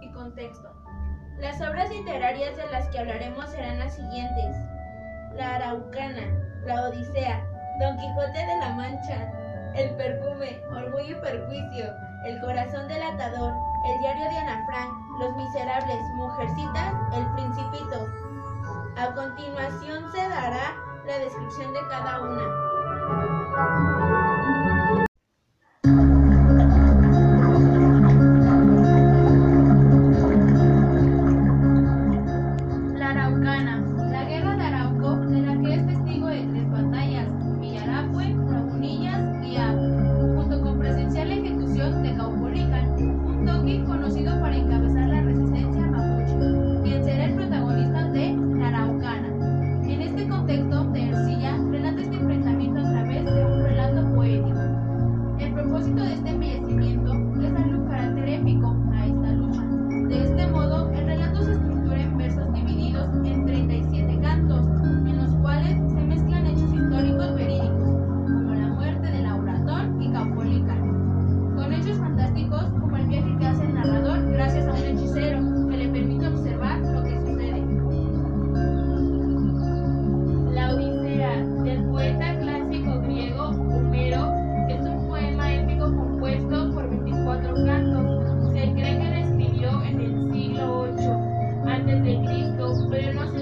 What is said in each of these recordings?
y contexto. Las obras literarias de las que hablaremos serán las siguientes. La Araucana, La Odisea, Don Quijote de la Mancha, El Perfume, Orgullo y Perjuicio, El Corazón del Atador, El Diario de Ana Frank, Los Miserables, Mujercitas, El Principito. A continuación se dará la descripción de cada una. pero no sé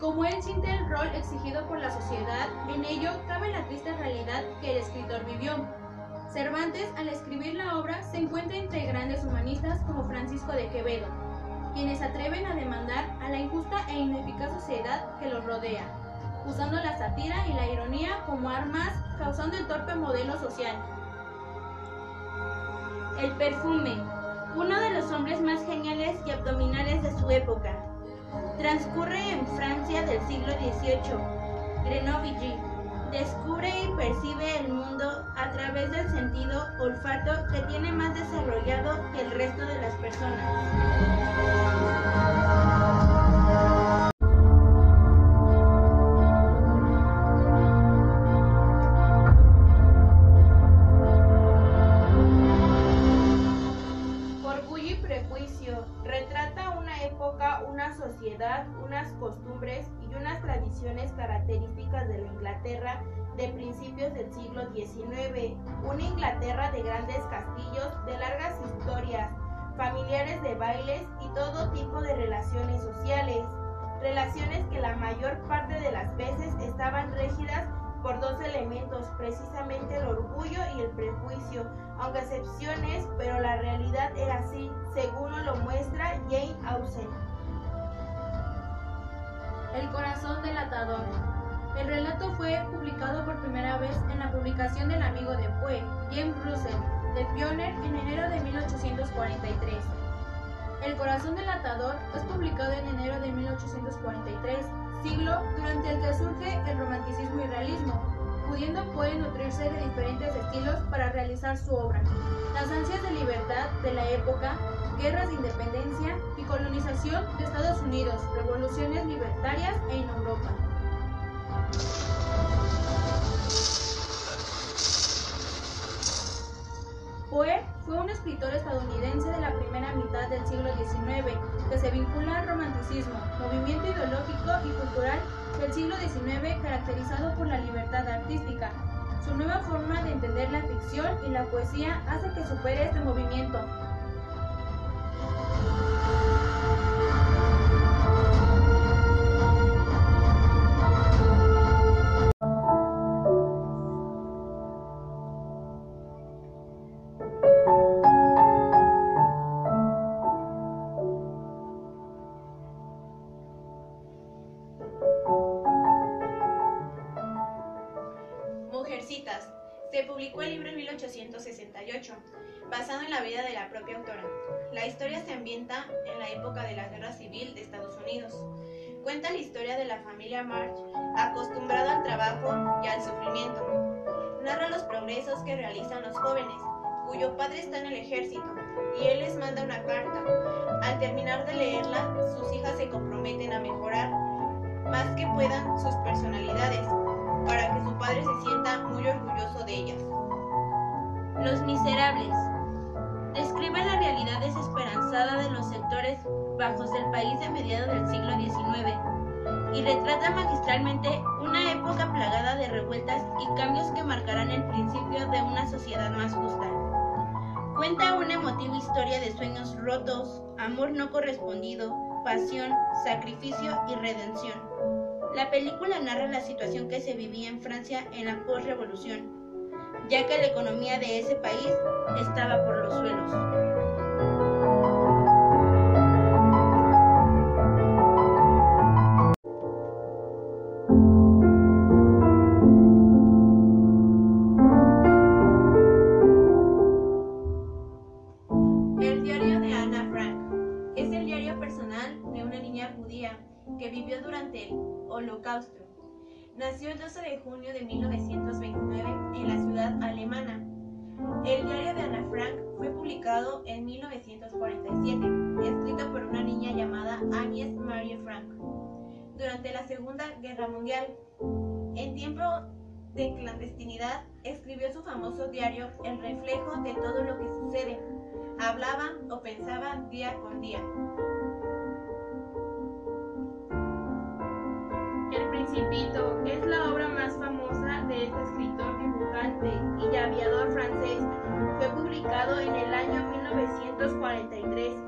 como él siente el rol exigido por la sociedad, en ello cabe la triste realidad que el escritor vivió. Cervantes, al escribir la obra, se encuentra entre grandes humanistas como Francisco de Quevedo, quienes atreven a demandar a la injusta e ineficaz sociedad que los rodea, usando la sátira y la ironía como armas, causando el torpe modelo social. El perfume, uno de los hombres más geniales y abdominales de su época. Transcurre en Francia del siglo XVIII. Grenoble descubre y percibe el mundo a través del sentido olfato que tiene más desarrollado que el resto de las personas. Una sociedad, unas costumbres y unas tradiciones características de la Inglaterra de principios del siglo XIX, una Inglaterra de grandes castillos, de largas historias, familiares de bailes y todo tipo de relaciones sociales, relaciones que la mayor parte de las veces estaban rígidas por dos elementos, precisamente el orgullo y el prejuicio, aunque excepciones, pero la realidad era así, según lo muestra Jane El corazón del atador. El relato fue publicado por primera vez en la publicación del amigo de Poe, James Russell, de Pioner en enero de 1843. El corazón del atador es publicado en enero de 1843, siglo durante el que surge el romanticismo y realismo, pudiendo Poe nutrirse de diferentes estilos para realizar su obra. Las ansias de libertad de la época guerras de independencia y colonización de Estados Unidos, revoluciones libertarias en Europa. Poe fue un escritor estadounidense de la primera mitad del siglo XIX que se vincula al romanticismo, movimiento ideológico y cultural del siglo XIX caracterizado por la libertad artística. Su nueva forma de entender la ficción y la poesía hace que supere este movimiento, 1868, basado en la vida de la propia autora. La historia se ambienta en la época de la Guerra Civil de Estados Unidos. Cuenta la historia de la familia March, acostumbrada al trabajo y al sufrimiento. Narra los progresos que realizan los jóvenes, cuyo padre está en el ejército, y él les manda una carta. Al terminar de leerla, sus hijas se comprometen a mejorar más que puedan sus personalidades para que su padre se sienta muy orgulloso de ellas. Los Miserables. Describe la realidad desesperanzada de los sectores bajos del país de mediados del siglo XIX y retrata magistralmente una época plagada de revueltas y cambios que marcarán el principio de una sociedad más justa. Cuenta una emotiva historia de sueños rotos, amor no correspondido, pasión, sacrificio y redención. La película narra la situación que se vivía en Francia en la post-revolución, ya que la economía de ese país estaba por los suelos. El diario de Ana Frank es el diario personal de una niña judía que vivió durante el Holocausto. Nació el 12 de junio de 1929 Frank, durante la Segunda Guerra Mundial. En tiempo de clandestinidad, escribió su famoso diario El reflejo de todo lo que sucede. Hablaba o pensaba día con día. Principito es la obra más famosa de este escritor, dibujante y aviador francés. Fue publicado en el año 1943 y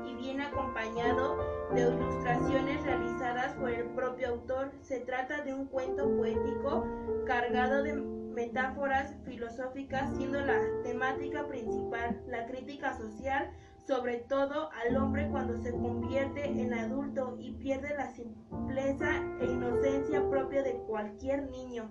viene acompañado de ilustraciones realizadas por el propio autor. Se trata de un cuento poético cargado de metáforas filosóficas, siendo la temática principal la crítica social sobre todo al hombre cuando se convierte en adulto y pierde la simpleza e inocencia propia de cualquier niño.